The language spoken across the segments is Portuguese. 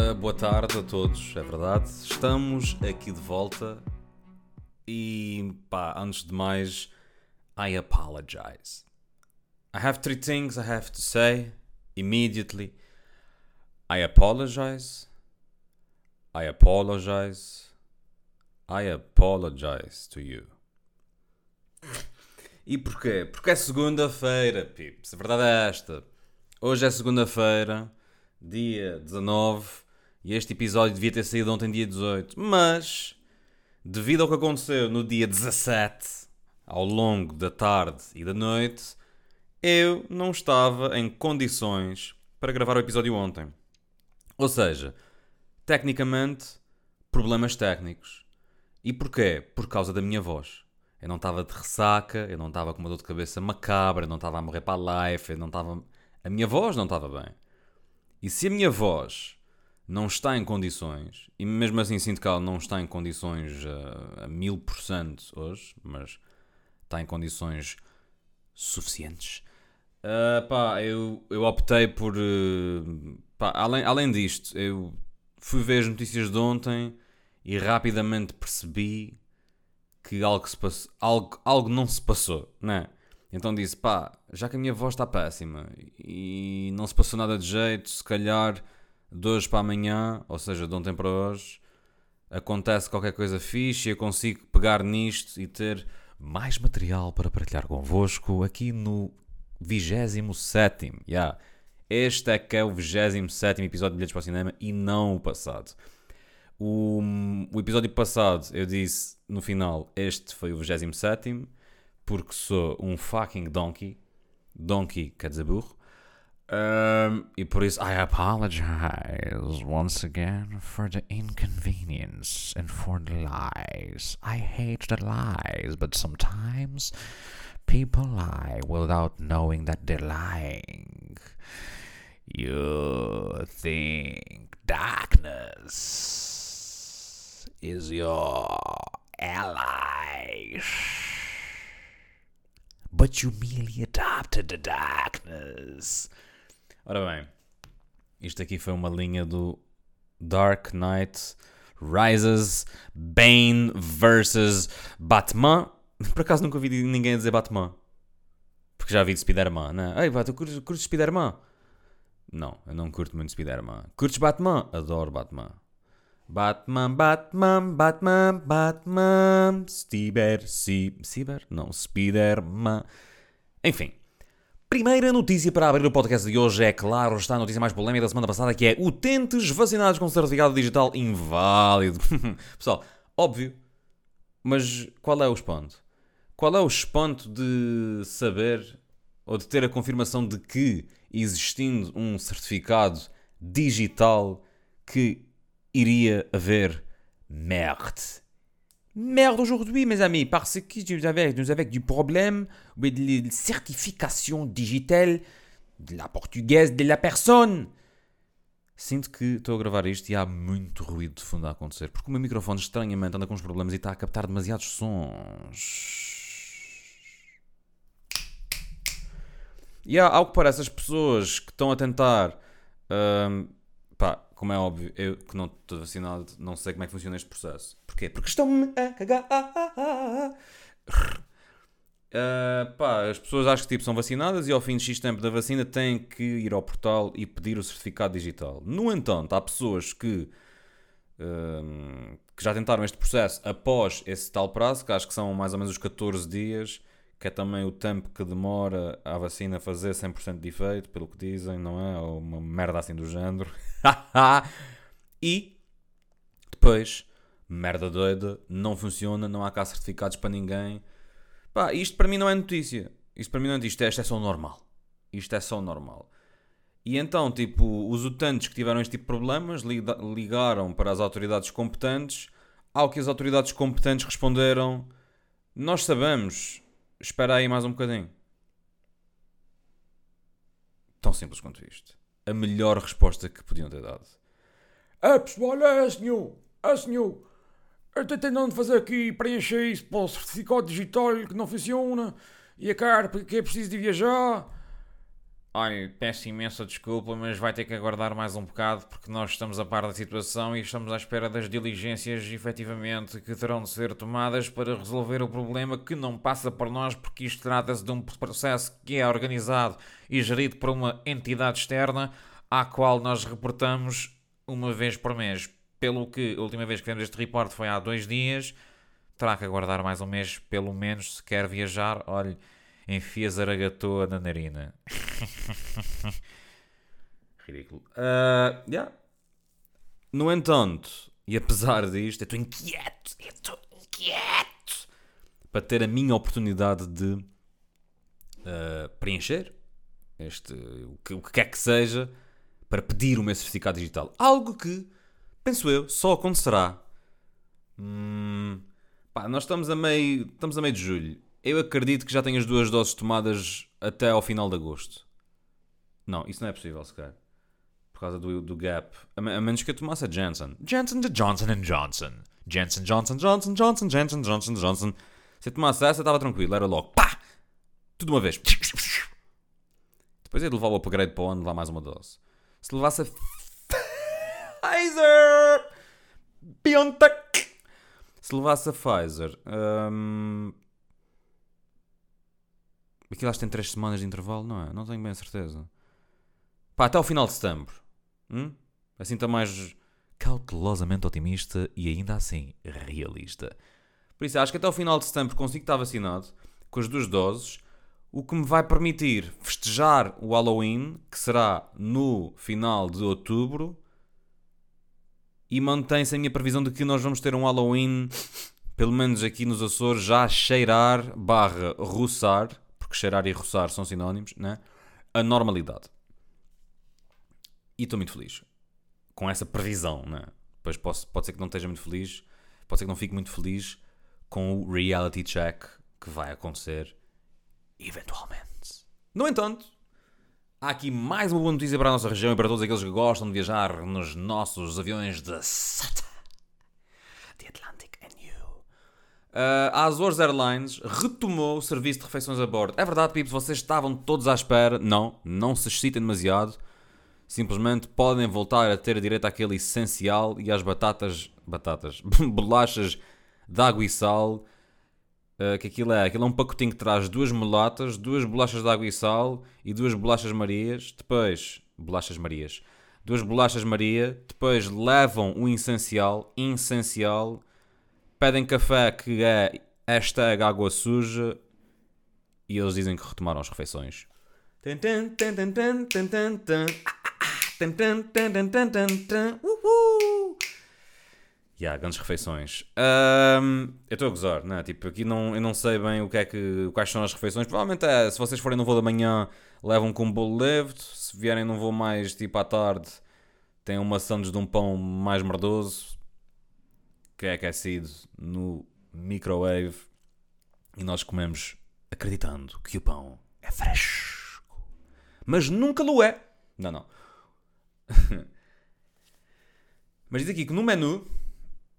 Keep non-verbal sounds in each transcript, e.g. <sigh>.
Ora, boa tarde a todos, é verdade. Estamos aqui de volta e pá, antes de mais, I apologize. I have three things I have to say immediately. I apologize. I apologize. I apologize to you. E porquê? Porque é segunda-feira, pips. A verdade é esta. Hoje é segunda-feira, dia 19, e este episódio devia ter saído ontem, dia 18. Mas, devido ao que aconteceu no dia 17, ao longo da tarde e da noite, eu não estava em condições para gravar o episódio ontem. Ou seja, tecnicamente, problemas técnicos. E porquê? Por causa da minha voz. Eu não estava de ressaca, eu não estava com uma dor de cabeça macabra, eu não estava a morrer para a life, eu não estava. A minha voz não estava bem. E se a minha voz não está em condições, e mesmo assim sinto que ela não está em condições uh, a mil por cento hoje, mas está em condições suficientes, uh, pá, eu, eu optei por. Uh, pá, além, além disto, eu fui ver as notícias de ontem e rapidamente percebi que algo, se passou, algo, algo não se passou, né? Então disse, pá, já que a minha voz está péssima e não se passou nada de jeito, se calhar de hoje para amanhã, ou seja, de ontem para hoje, acontece qualquer coisa fixe e eu consigo pegar nisto e ter mais material para partilhar convosco aqui no 27. Yeah. Este é que é o 27 episódio de Bilhetes para o Cinema e não o passado. O, o episódio passado eu disse no final: Este foi o 27, porque sou um fucking donkey. Donkey quer dizer burro. Um, e por isso, I apologize once again for the inconvenience and for the lies. I hate the lies, but sometimes people lie without knowing that they're lying. You think darkness is your ally. But you merely adopted the darkness. Ora bem, isto aqui foi uma linha do Dark Knight Rises Bane versus Batman. Por acaso nunca ouvi ninguém dizer Batman. Porque já vi de Spider-Man, né? Ei, tu curtes, curtes Spider-Man? Não, eu não curto muito Spider-Man. Curtes Batman? Adoro Batman. Batman, Batman, Batman, Batman, Stiber, si? Não, Spiderman. Enfim. Primeira notícia para abrir o podcast de hoje é, claro, está a notícia mais polémica da semana passada, que é utentes vacinados com certificado digital inválido. <laughs> Pessoal, óbvio, mas qual é o espanto? Qual é o espanto de saber ou de ter a confirmação de que, existindo um certificado digital que iria haver merde. Merde aujourd'hui, mes amis, parce que nous avons, nous avons du problème avec la certification digitale de la portuguesa de la personne. Sinto que estou a gravar isto e há muito ruído de fundo a acontecer, porque o meu microfone estranhamente anda com uns problemas e está a captar demasiados sons. E há, ao que parece, as pessoas que estão a tentar hum, como é óbvio, eu que não estou vacinado, não sei como é que funciona este processo. Porquê? Porque estão-me a cagar. Uh, pá, as pessoas acham que tipo, são vacinadas e ao fim de X tempo da vacina têm que ir ao portal e pedir o certificado digital. No entanto, há pessoas que, uh, que já tentaram este processo após esse tal prazo, que acho que são mais ou menos os 14 dias, que é também o tempo que demora a vacina fazer 100% de efeito, pelo que dizem, não é? Ou uma merda assim do género. <laughs> e depois, merda doida, não funciona, não há cá certificados para ninguém. Pá, isto para mim não é notícia. Isto para mim não é notícia, isto é só normal. Isto é só normal. E então, tipo, os utentes que tiveram este tipo de problemas ligaram para as autoridades competentes, ao que as autoridades competentes responderam: Nós sabemos, espera aí mais um bocadinho. Tão simples quanto isto. A melhor resposta que podiam ter dado. É pessoal, é senhor, é senhor. Eu estou tentando fazer aqui preencher isso para o certificado digital que não funciona e a carta que é preciso de viajar. Olha, peço imensa desculpa, mas vai ter que aguardar mais um bocado porque nós estamos a par da situação e estamos à espera das diligências efetivamente que terão de ser tomadas para resolver o problema que não passa por nós porque isto trata-se de um processo que é organizado e gerido por uma entidade externa à qual nós reportamos uma vez por mês. Pelo que a última vez que fizemos este report foi há dois dias, terá que aguardar mais um mês, pelo menos, se quer viajar. Olhe, enfia zaragatoa na narina. <laughs> Ridículo. Uh, yeah. No entanto, e apesar disto, eu estou inquieto, eu estou inquieto para ter a minha oportunidade de uh, preencher este, o que, o que quer que seja para pedir o meu certificado digital. Algo que, penso eu, só acontecerá. Hum, pá, nós estamos a meio, estamos a meio de julho. Eu acredito que já tenho as duas doses tomadas até ao final de agosto. Não, isso não é possível, sequer. Por causa do, do gap. A, a menos que eu tomasse a Janssen. Janssen de Johnson Johnson. Janssen, Johnson, Johnson, Johnson, Janssen, Johnson, Johnson. Se eu tomasse essa, estava tranquilo. Era logo. Pá! Tudo uma vez. Depois ia levar o upgrade para o ano, levar mais uma dose. Se levasse a Pfizer! BioNTech! Se levasse a Pfizer. Hum... Aquilo acho que tem 3 semanas de intervalo, não é? Não tenho bem a certeza. Pá, até ao final de setembro. Hum? Assim está mais cautelosamente otimista e ainda assim realista. Por isso, acho que até ao final de setembro consigo estar vacinado com as duas doses o que me vai permitir festejar o Halloween, que será no final de outubro, e mantém-se a minha previsão de que nós vamos ter um Halloween, pelo menos aqui nos Açores, já cheirar barra roçar, porque cheirar e roçar são sinónimos, né? a normalidade. E estou muito feliz com essa previsão, né? Pois posso, pode ser que não esteja muito feliz, pode ser que não fique muito feliz com o reality check que vai acontecer eventualmente. No entanto, há aqui mais uma boa notícia para a nossa região e para todos aqueles que gostam de viajar nos nossos aviões de SATA. The Atlantic and You. Uh, a Azores Airlines retomou o serviço de refeições a bordo. É verdade, Pips, vocês estavam todos à espera. Não, não se excitem demasiado. Simplesmente podem voltar a ter direito àquele essencial e às batatas, batatas, <laughs> bolachas de água e sal Uh, que aquilo é, aquilo é um pacotinho que traz duas mulatas, duas bolachas de água e sal e duas bolachas marias, depois, bolachas marias, duas bolachas maria, depois levam o essencial, essencial, pedem café que é hashtag água suja e eles dizem que retomaram as refeições. Yeah, grandes refeições. Um, eu estou a gozar, não é? Tipo, aqui não, eu não sei bem o que é que, quais são as refeições. Provavelmente é, se vocês forem no voo da manhã, levam com um bolo leve. Se vierem num voo mais tipo à tarde, tem uma sandes de um pão mais merdoso, que é aquecido no microwave. E nós comemos acreditando que o pão é fresco. Mas nunca lo é. Não, não. <laughs> Mas diz aqui que no menu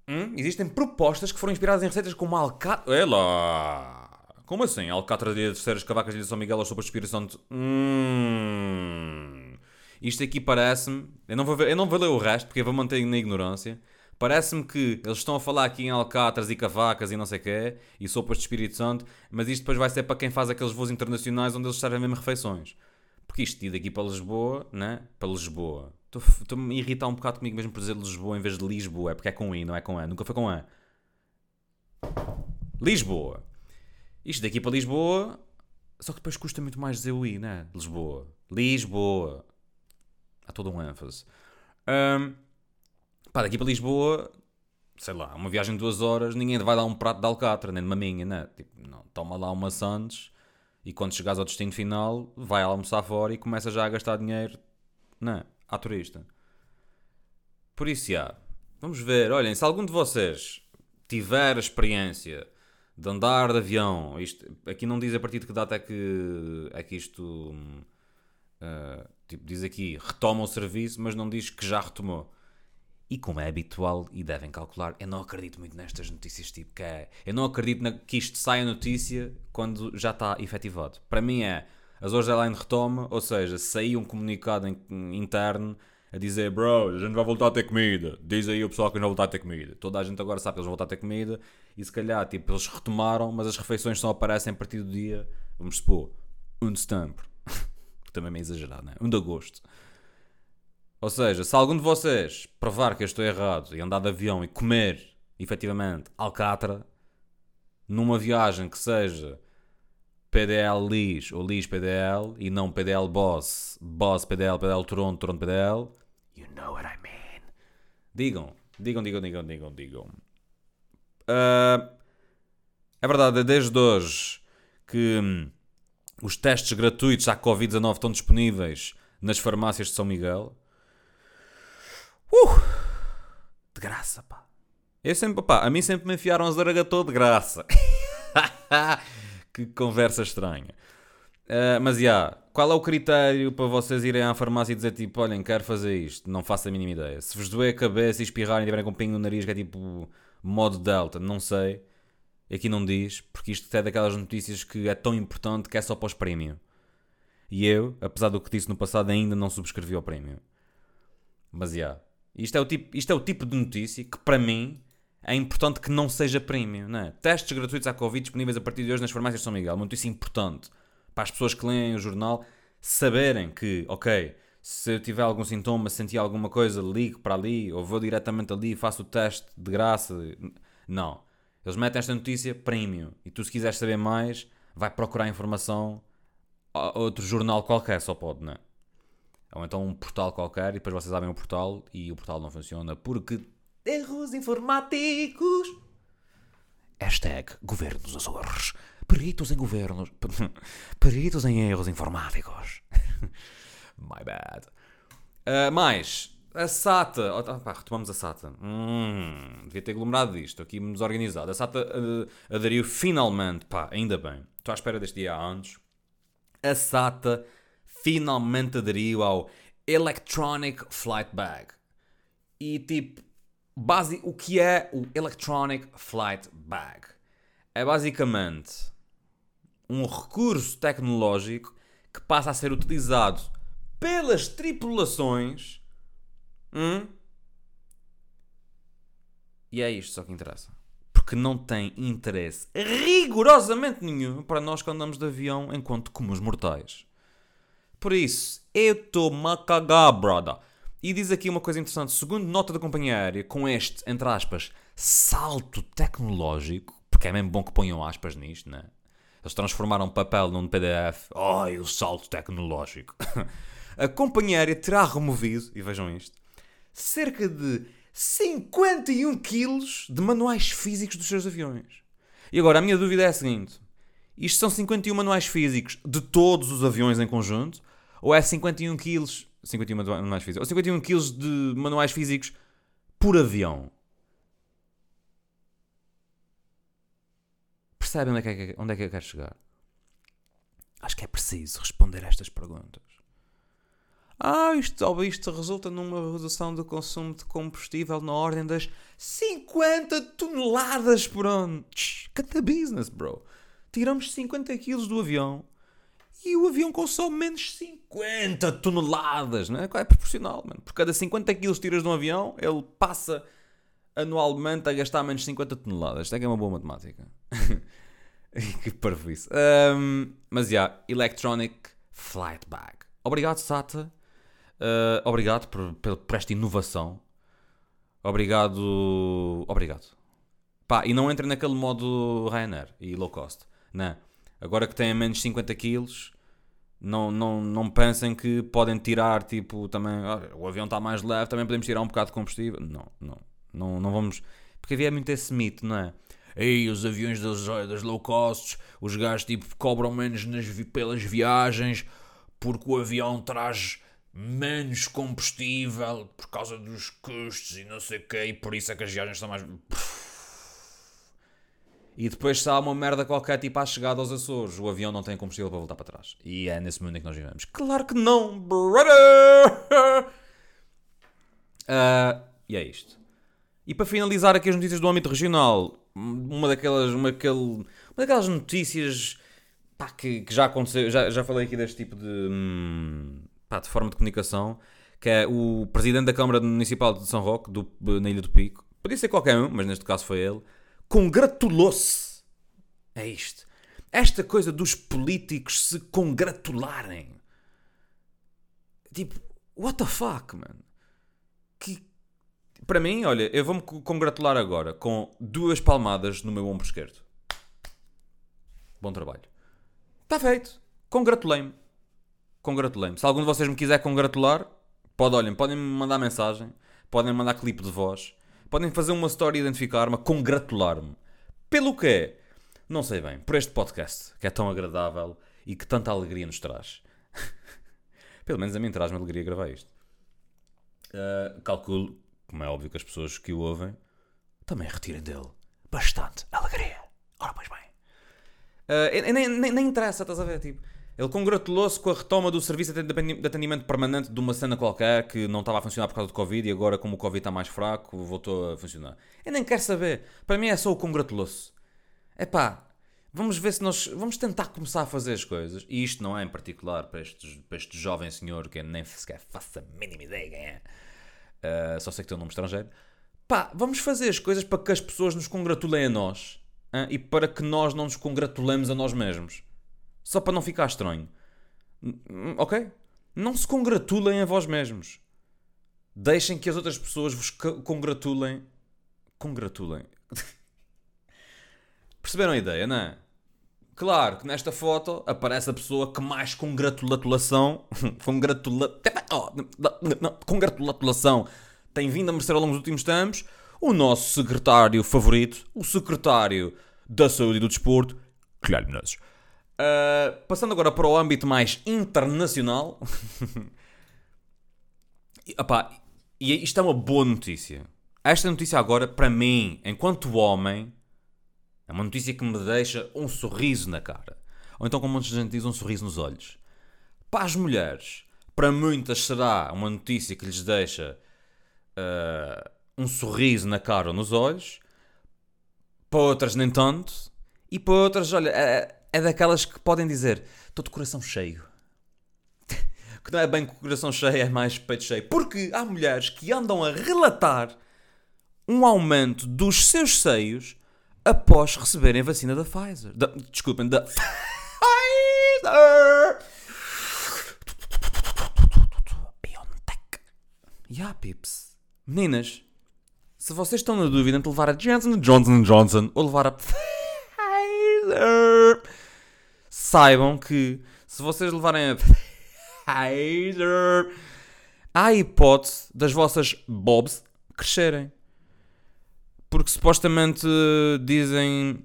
Hum? Existem propostas que foram inspiradas em receitas como alcatra. É lá! Como assim? Alcatra de terceiras cavacas de São Miguel ou sopa de Espírito de. Hum. Isto aqui parece-me. Eu, não vou eu não vou ler o resto porque eu vou manter na ignorância. Parece-me que eles estão a falar aqui em alcatras e cavacas e não sei o quê, e sopas de Espírito Santo, mas isto depois vai ser para quem faz aqueles voos internacionais onde eles servem mesmo refeições. Porque isto ir daqui para Lisboa, né? Para Lisboa. Estou-me a irritar um bocado comigo mesmo por dizer Lisboa em vez de Lisboa. É porque é com I, não é com E. Nunca foi com E. Lisboa. Isto daqui para Lisboa. Só que depois custa muito mais dizer o I, né? Lisboa. Lisboa. Há todo um ênfase. Um, pá, daqui para Lisboa, sei lá, uma viagem de duas horas, ninguém vai dar um prato de alcatra, nem de maminha, né? Tipo, não, toma lá uma Santos e quando chegares ao destino final, vai almoçar fora e começa já a gastar dinheiro, né? à turista. Por isso, já. Vamos ver. Olhem, se algum de vocês tiver a experiência de andar de avião, isto, aqui não diz a partir de que data é que, é que isto. Uh, tipo, diz aqui, retoma o serviço, mas não diz que já retomou. E como é habitual e devem calcular, eu não acredito muito nestas notícias tipo que é. Eu não acredito na, que isto saia notícia quando já está efetivado. Para mim é A Azores Airline retoma, ou seja, saiu um comunicado in- interno a dizer Bro, a gente vai voltar a ter comida. Diz aí o pessoal que não vai voltar a ter comida. Toda a gente agora sabe que eles vão voltar a ter comida e se calhar, tipo, eles retomaram, mas as refeições só aparecem a partir do dia, vamos supor, 1 de setembro. <laughs> Também é exagerado, né? 1 de agosto. Ou seja, se algum de vocês provar que eu estou errado e andar de avião e comer, efetivamente, alcatra, numa viagem que seja PDL Lis ou Lis PDL e não PDL Boss, Boss PDL, PDL Toronto, Toronto PDL, you know what I mean. Digam, digam, digam, digam, digam, digam. Ah, é verdade, é desde hoje que hum, os testes gratuitos à Covid-19 estão disponíveis nas farmácias de São Miguel. Uh! De graça, pá. Eu sempre, pá, a mim sempre me enfiaram as zaragatou de graça. <laughs> que conversa estranha. Uh, mas, já, qual é o critério para vocês irem à farmácia e dizer tipo, olhem, quero fazer isto? Não faço a mínima ideia. Se vos doer a cabeça e espirrarem e tiverem com um pingo no nariz, que é tipo modo delta, não sei. Aqui não diz, porque isto é daquelas notícias que é tão importante que é só para os prémios. E eu, apesar do que disse no passado, ainda não subscrevi ao prémio. Mas, já. Isto é, o tipo, isto é o tipo de notícia que, para mim, é importante que não seja premium, não é? Testes gratuitos à Covid disponíveis a partir de hoje nas farmácias de São Miguel. Uma notícia importante para as pessoas que leem o jornal saberem que, ok, se eu tiver algum sintoma, se sentir alguma coisa, ligo para ali, ou vou diretamente ali e faço o teste de graça. Não. Eles metem esta notícia premium. E tu, se quiseres saber mais, vai procurar informação a outro jornal qualquer, só pode, não é? Ou então um portal qualquer e depois vocês abrem o portal e o portal não funciona porque erros informáticos. Hashtag Governo dos Açores. Peritos em governos. <laughs> Peritos em erros informáticos. <laughs> My bad. Uh, mais, a SATA. Oh, tá, pá, retomamos a SATA. Hum, devia ter aglomerado disto, aqui desorganizado. A SATA uh, aderiu finalmente, pá, ainda bem. Estou à espera deste dia há anos. A SATA finalmente aderiu ao Electronic Flight Bag. E tipo, base, o que é o Electronic Flight Bag? É basicamente um recurso tecnológico que passa a ser utilizado pelas tripulações. Hum? E é isto só que interessa. Porque não tem interesse rigorosamente nenhum para nós que andamos de avião enquanto comuns mortais. Por isso, eu estou-me a cagar, brother. E diz aqui uma coisa interessante. Segundo nota da companhia aérea, com este, entre aspas, salto tecnológico, porque é mesmo bom que ponham aspas nisto, né? Eles transformaram papel num PDF. Ai, o salto tecnológico. <laughs> A companhia aérea terá removido, e vejam isto, cerca de 51 quilos de manuais físicos dos seus aviões. E agora, a minha dúvida é a seguinte. Isto são 51 manuais físicos de todos os aviões em conjunto? Ou é 51 quilos... 51 manuais físicos. Ou 51 quilos de manuais físicos por avião? Percebem onde é, que, onde é que eu quero chegar? Acho que é preciso responder a estas perguntas. Ah, isto, isto resulta numa redução do consumo de combustível na ordem das 50 toneladas por ano. Cata business, bro. Tiramos 50 quilos do avião e o avião consome menos 50 toneladas, não é? É proporcional, mano. Por cada 50 quilos tiras de um avião, ele passa anualmente a gastar menos 50 toneladas. Isto é que é uma boa matemática. <laughs> que parvoíce. Um, mas já, yeah, Electronic Flight Bag. Obrigado, Sata. Uh, obrigado por, por, por, esta inovação. Obrigado. Obrigado. Pá, e não entrem naquele modo Ryanair e low cost. Não. Agora que têm menos 50 quilos, não, não, não pensem que podem tirar, tipo, também. O avião está mais leve, também podemos tirar um bocado de combustível. Não, não. Não, não vamos. Porque havia muito esse mito, não é? Ei, os aviões das, das low costs, os gajos tipo cobram menos nas, pelas viagens porque o avião traz menos combustível por causa dos custos e não sei o quê, e por isso é que as viagens são mais. E depois se há uma merda qualquer tipo à chegada aos Açores, o avião não tem combustível para voltar para trás. E é nesse mundo em que nós vivemos. Claro que não, brother! Uh, <laughs> e é isto. E para finalizar aqui as notícias do âmbito regional, uma daquelas, uma, aquele, uma daquelas notícias pá, que, que já aconteceu, já, já falei aqui deste tipo de, hum, pá, de forma de comunicação, que é o presidente da Câmara Municipal de São Roque, do, na Ilha do Pico, podia ser qualquer um, mas neste caso foi ele, congratulou-se. É isto. Esta coisa dos políticos se congratularem. Tipo, what the fuck, man? Que, para mim, olha, eu vou-me congratular agora com duas palmadas no meu ombro esquerdo. Bom trabalho. Está feito. Congratulei-me. Congratulei-me. Se algum de vocês me quiser congratular, pode, olhem, podem me mandar mensagem, podem mandar clipe de voz, podem fazer uma história e identificar-me, congratular-me. Pelo quê? Não sei bem. Por este podcast, que é tão agradável e que tanta alegria nos traz. <laughs> Pelo menos a mim traz-me alegria gravar isto. Uh, calculo, como é óbvio que as pessoas que o ouvem também retirem dele bastante alegria. Ora, pois bem. Uh, nem, nem, nem interessa, estás a ver? Tipo, ele congratulou-se com a retoma do serviço de atendimento permanente de uma cena qualquer que não estava a funcionar por causa do Covid e agora, como o Covid está mais fraco, voltou a funcionar. Eu nem quero saber. Para mim é só o congratulou-se. É pá, vamos ver se nós. Vamos tentar começar a fazer as coisas. E isto não é em particular para, estes, para este jovem senhor que nem sequer faço a mínima ideia quem é. Uh, só sei que tem um nome estrangeiro. Pá, vamos fazer as coisas para que as pessoas nos congratulem a nós uh, e para que nós não nos congratulemos a nós mesmos. Só para não ficar estranho. Ok? Não se congratulem a vós mesmos. Deixem que as outras pessoas vos congratulem. Congratulem. <laughs> Perceberam a ideia, não é? Claro que nesta foto aparece a pessoa que mais congratulação. <laughs> congratula, oh, tem vindo a merecer ao longo dos últimos tempos. O nosso secretário favorito, o secretário da Saúde e do Desporto, Guilherme Menezes. Uh, passando agora para o âmbito mais internacional. <laughs> Epá, e isto é uma boa notícia. Esta notícia agora, para mim, enquanto homem, é uma notícia que me deixa um sorriso na cara. Ou então, como muita gente diz, um sorriso nos olhos. Para as mulheres, para muitas será uma notícia que lhes deixa uh, um sorriso na cara ou nos olhos. Para outras, nem tanto. E para outras, olha, é, é daquelas que podem dizer: estou de coração cheio. <laughs> que não é bem coração cheio, é mais peito cheio. Porque há mulheres que andam a relatar um aumento dos seus seios após receberem vacina da Pfizer. Da, desculpem, da <laughs> Pfizer! BioNTech. Yeah, pips. Meninas, se vocês estão na dúvida entre levar a Johnson Johnson Johnson ou levar a <laughs> Pfizer, saibam que se vocês levarem a <laughs> há hipótese das vossas bobs crescerem. Porque supostamente dizem.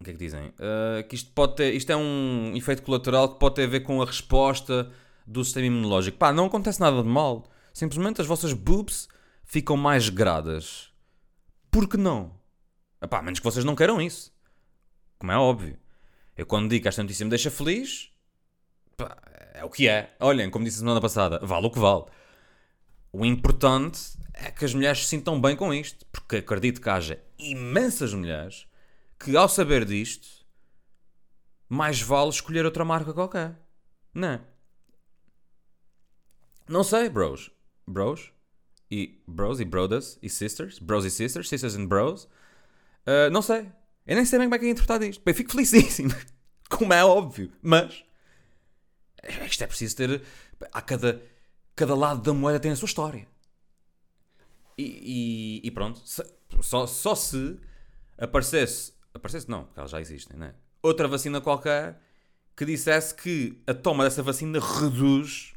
O que é que dizem? Uh, que isto pode ter. Isto é um efeito colateral que pode ter a ver com a resposta do sistema imunológico. Pá, não acontece nada de mal. Simplesmente as vossas boobs ficam mais gradas. Por que não? Epá, menos que vocês não queiram isso. Como é óbvio. Eu quando digo que esta notícia me deixa feliz, pá, é o que é. Olhem, como disse a semana passada, vale o que vale. O importante é que as mulheres se sintam bem com isto, porque acredito que haja imensas mulheres que, ao saber disto, mais vale escolher outra marca qualquer. Não é? Não sei, bros. Bros? E bros e brothers e sisters? Bros e sisters? Sisters and bros? Uh, não sei. Eu nem sei bem como é que é interpretado isto. Bem, fico felicíssimo. <laughs> Como é óbvio. Mas. Isto é preciso ter. A cada, cada lado da moeda tem a sua história. E, e, e pronto. Só, só se aparecesse. Aparecesse não, porque elas já existem, né? Outra vacina qualquer que dissesse que a toma dessa vacina reduz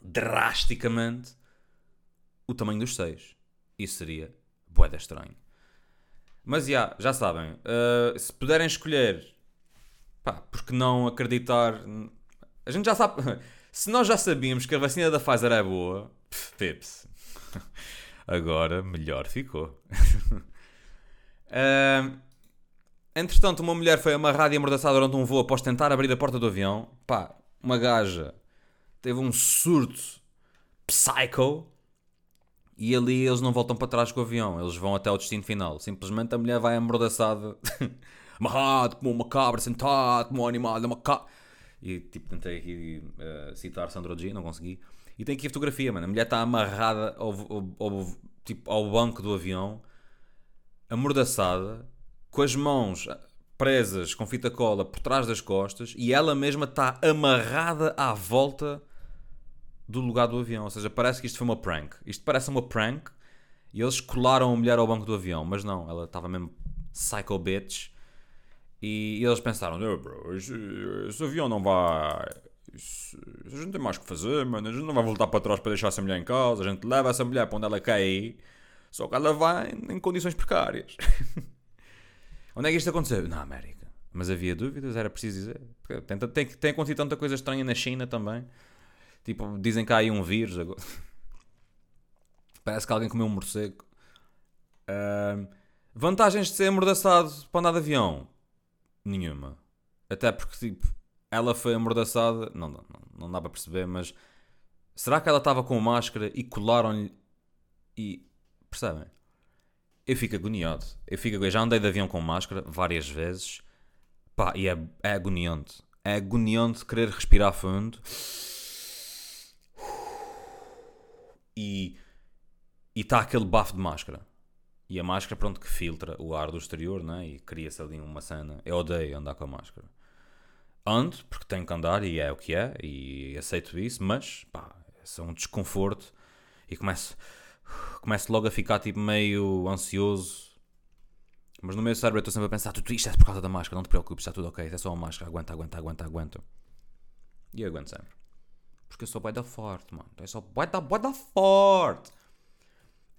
drasticamente o tamanho dos seios. Isso seria boeda estranho. Mas já, já sabem, uh, se puderem escolher, pá, porque não acreditar. A gente já sabe. <laughs> Se nós já sabíamos que a vacina da Pfizer é boa, pips. <laughs> Agora melhor ficou. uh, <laughs> entretanto, uma mulher foi amarrada e amordaçada durante um voo após tentar abrir a porta do avião. Pá, uma gaja teve um surto psycho e ali eles não voltam para trás com o avião, eles vão até o destino final. Simplesmente a mulher vai amordaçada <laughs> amarrado como uma cabra, sentado como um animal, uma cabra. E tipo, tentei aqui uh, citar Sandro G, não consegui. E tem aqui a fotografia, mano. A mulher está amarrada ao, ao, ao, tipo, ao banco do avião, amordaçada, com as mãos presas com fita cola por trás das costas e ela mesma está amarrada à volta do lugar do avião. Ou seja, parece que isto foi uma prank. Isto parece uma prank e eles colaram a mulher ao banco do avião, mas não, ela estava mesmo psycho bitch. E, eles pensaram: oh, bro, esse, avião não vai. Isso, a gente tem mais que fazer, mano. A gente não vai voltar para trás para deixar essa mulher em casa. A gente leva essa mulher para onde ela quer Só que ela vai em condições precárias. <laughs> onde é que isto aconteceu? Na América. Mas havia dúvidas, era preciso dizer. Tem, tem, tem acontecido tanta coisa estranha na China também. Tipo, dizem que há aí um vírus agora. <laughs> Parece que alguém comeu um morcego. Uh, vantagens de ser amordaçado para andar de avião? Nenhuma. Até porque, tipo, ela foi amordaçada. Não, não, não dá para perceber, mas. Será que ela estava com máscara e colaram-lhe. E. Percebem? Eu fico agoniado. Eu, fico, eu já andei de avião com máscara várias vezes. Pá, e é, é agoniante. É agoniante querer respirar fundo. E está aquele bafo de máscara. E a máscara, pronto, que filtra o ar do exterior, né? E cria-se ali uma cena. Eu odeio andar com a máscara. Ando, porque tenho que andar e é o que é, e aceito isso, mas, pá, é um desconforto. E começo, começo logo a ficar, tipo, meio ansioso. Mas no meu cérebro eu estou sempre a pensar, tudo isto é por causa da máscara, não te preocupes, está tudo ok, é só uma máscara, aguenta, aguenta, aguenta, aguenta. E eu aguento sempre. Porque eu sou bué da forte, mano. Eu sou bué da, da forte.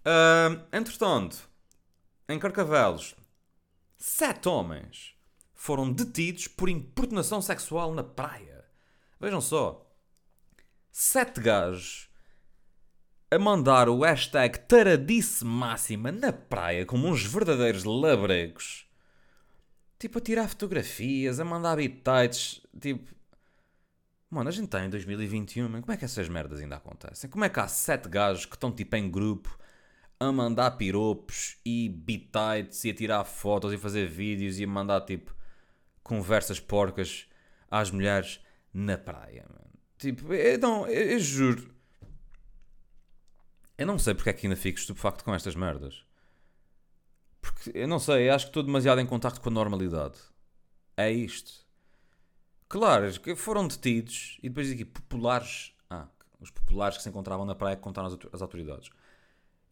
Uh, entretanto, em Carcavelos, sete homens foram detidos por importunação sexual na praia. Vejam só. Sete gajos a mandar o hashtag taradice máxima na praia como uns verdadeiros labregos. Tipo, a tirar fotografias, a mandar bitites. Tipo, mano, a gente está em 2021, man. como é que essas merdas ainda acontecem? Como é que há sete gajos que estão tipo em grupo a mandar piropos e bitites e a tirar fotos e fazer vídeos e a mandar tipo conversas porcas às mulheres na praia. Mano. Tipo, eu, não, eu, eu, juro. Eu não sei porque é que ainda fico estupefacto com estas merdas. Porque eu não sei, eu acho que estou demasiado em contacto com a normalidade. É isto. Claro, foram detidos e depois aqui populares. Ah, os populares que se encontravam na praia que contaram as autoridades.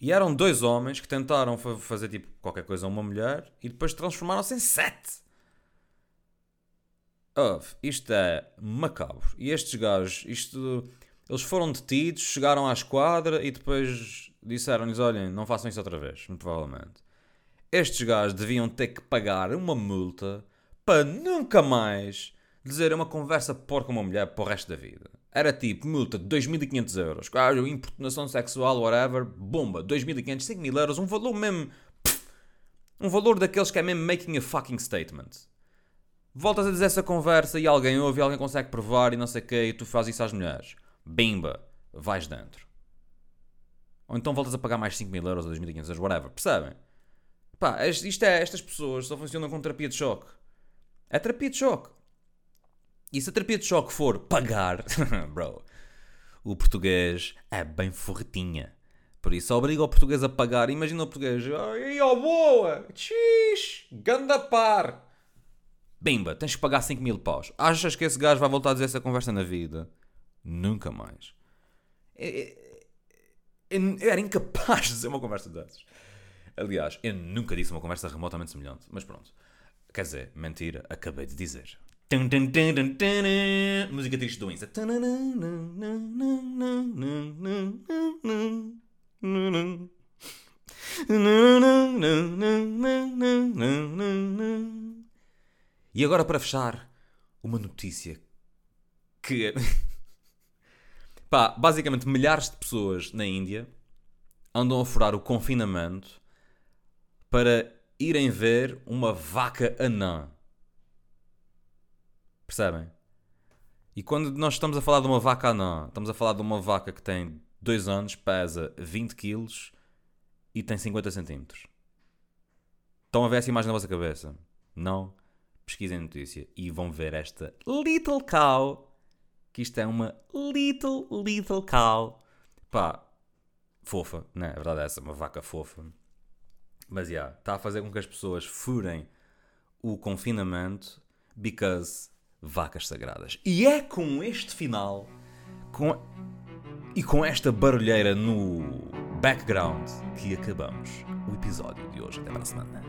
E eram dois homens que tentaram fazer tipo qualquer coisa a uma mulher e depois transformaram-se em sete. Uf, isto é macabro. E estes gajos, isto, eles foram detidos, chegaram à esquadra e depois disseram-lhes: olhem, não façam isso outra vez, muito provavelmente. Estes gajos deviam ter que pagar uma multa para nunca mais dizer uma conversa porca uma mulher para o resto da vida. Era tipo multa de 2.500 euros. Claro, importunação sexual, whatever, bomba, 2.500, 5.000 euros, um valor mesmo. Pff, um valor daqueles que é mesmo making a fucking statement. Voltas a dizer essa conversa e alguém ouve e alguém consegue provar e não sei o quê e tu fazes isso às mulheres. Bimba, vais dentro. Ou então voltas a pagar mais 5.000 euros ou 2.500 euros, whatever. Percebem? Pá, isto é, estas pessoas só funcionam com terapia de choque. É terapia de choque. E se a terapia de choque for pagar, <laughs> bro, o português é bem forretinha. Por isso obriga o português a pagar. Imagina o português, ai, ó boa, xix, ganda par. Bimba, tens que pagar 5 mil paus. Achas que esse gajo vai voltar a dizer essa conversa na vida? Nunca mais. Eu, era incapaz de dizer uma conversa dessas. Aliás, eu nunca disse uma conversa remotamente semelhante. Mas pronto. Quer dizer, mentira, acabei de dizer. Música triste do Insta. E agora para fechar, uma notícia que <laughs> pá, basicamente milhares de pessoas na Índia andam a furar o confinamento para irem ver uma vaca anã. Percebem? E quando nós estamos a falar de uma vaca anã, estamos a falar de uma vaca que tem 2 anos, pesa 20 quilos e tem 50 centímetros. Estão a ver essa imagem na vossa cabeça? Não? pesquisem a notícia e vão ver esta little cow, que isto é uma little, little cow. Pá, fofa, né? A verdade é essa, uma vaca fofa. Mas, já, yeah, está a fazer com que as pessoas furem o confinamento because vacas sagradas. E é com este final com, e com esta barulheira no background que acabamos o episódio de hoje. Até para a semana.